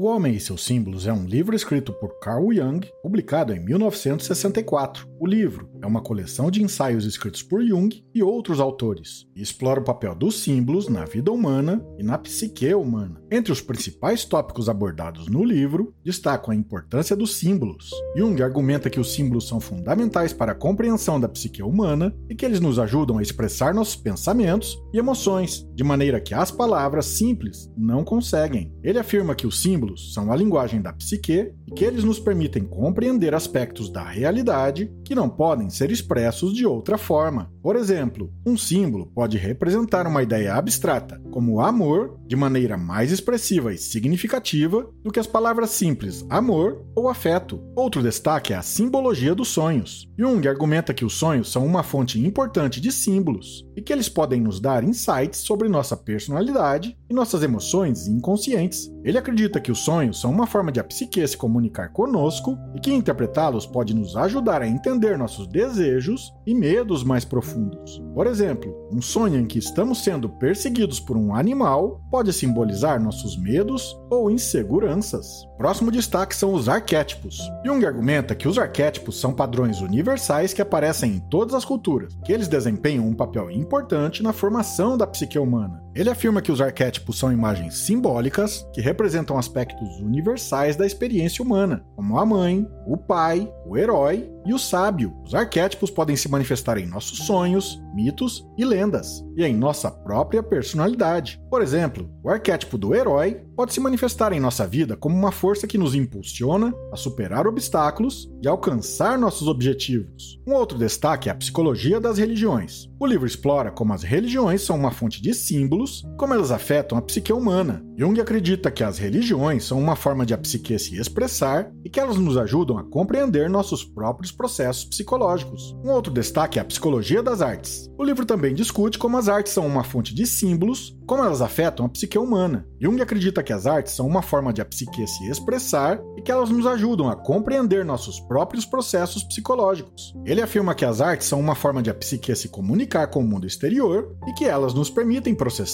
O Homem e seus Símbolos é um livro escrito por Carl Jung, publicado em 1964. O livro é uma coleção de ensaios escritos por Jung e outros autores, e explora o papel dos símbolos na vida humana e na psique humana. Entre os principais tópicos abordados no livro, destacam a importância dos símbolos. Jung argumenta que os símbolos são fundamentais para a compreensão da psique humana e que eles nos ajudam a expressar nossos pensamentos e emoções, de maneira que as palavras simples não conseguem. Ele afirma que os símbolos são a linguagem da psique e que eles nos permitem compreender aspectos da realidade que não podem ser expressos de outra forma. Por exemplo, um símbolo pode representar uma ideia abstrata, como amor, de maneira mais expressiva e significativa do que as palavras simples amor ou afeto. Outro destaque é a simbologia dos sonhos. Jung argumenta que os sonhos são uma fonte importante de símbolos e que eles podem nos dar insights sobre nossa personalidade e nossas emoções inconscientes. Ele acredita que os sonhos são uma forma de a psique se comunicar conosco e que interpretá-los pode nos ajudar a entender nossos desejos e medos mais profundos. Por exemplo, um sonho em que estamos sendo perseguidos por um animal pode simbolizar nossos medos ou inseguranças. Próximo destaque são os arquétipos. Jung argumenta que os arquétipos são padrões universais que aparecem em todas as culturas, que eles desempenham um papel importante na formação da psique humana. Ele afirma que os arquétipos são imagens simbólicas que representam aspectos universais da experiência humana, como a mãe, o pai, o herói e o sábio. Os arquétipos podem se manifestar em nossos sonhos, mitos e lendas, e em nossa própria personalidade. Por exemplo, o arquétipo do herói pode se manifestar em nossa vida como uma força que nos impulsiona a superar obstáculos e alcançar nossos objetivos. Um outro destaque é a psicologia das religiões. O livro explora como as religiões são uma fonte de símbolos, como elas afetam a psique humana. Jung acredita que as religiões são uma forma de a psique se expressar e que elas nos ajudam a compreender nossos próprios processos psicológicos. Um outro destaque é a psicologia das artes. O livro também discute como as artes são uma fonte de símbolos, como elas afetam a psique humana. Jung acredita que as artes são uma forma de a psique se expressar e que elas nos ajudam a compreender nossos próprios processos psicológicos. Ele afirma que as artes são uma forma de a psique se comunicar com o mundo exterior e que elas nos permitem processar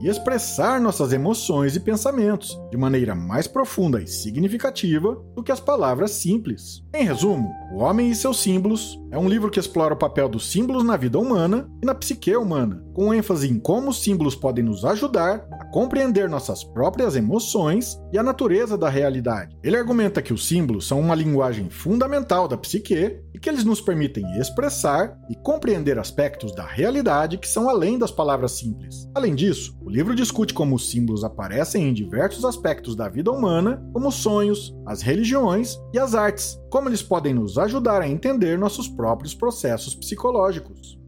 e expressar nossas emoções e pensamentos de maneira mais profunda e significativa do que as palavras simples. Em resumo, O Homem e seus Símbolos é um livro que explora o papel dos símbolos na vida humana e na psique humana, com ênfase em como os símbolos podem nos ajudar compreender nossas próprias emoções e a natureza da realidade. Ele argumenta que os símbolos são uma linguagem fundamental da psique e que eles nos permitem expressar e compreender aspectos da realidade que são além das palavras simples. Além disso, o livro discute como os símbolos aparecem em diversos aspectos da vida humana, como os sonhos, as religiões e as artes, como eles podem nos ajudar a entender nossos próprios processos psicológicos.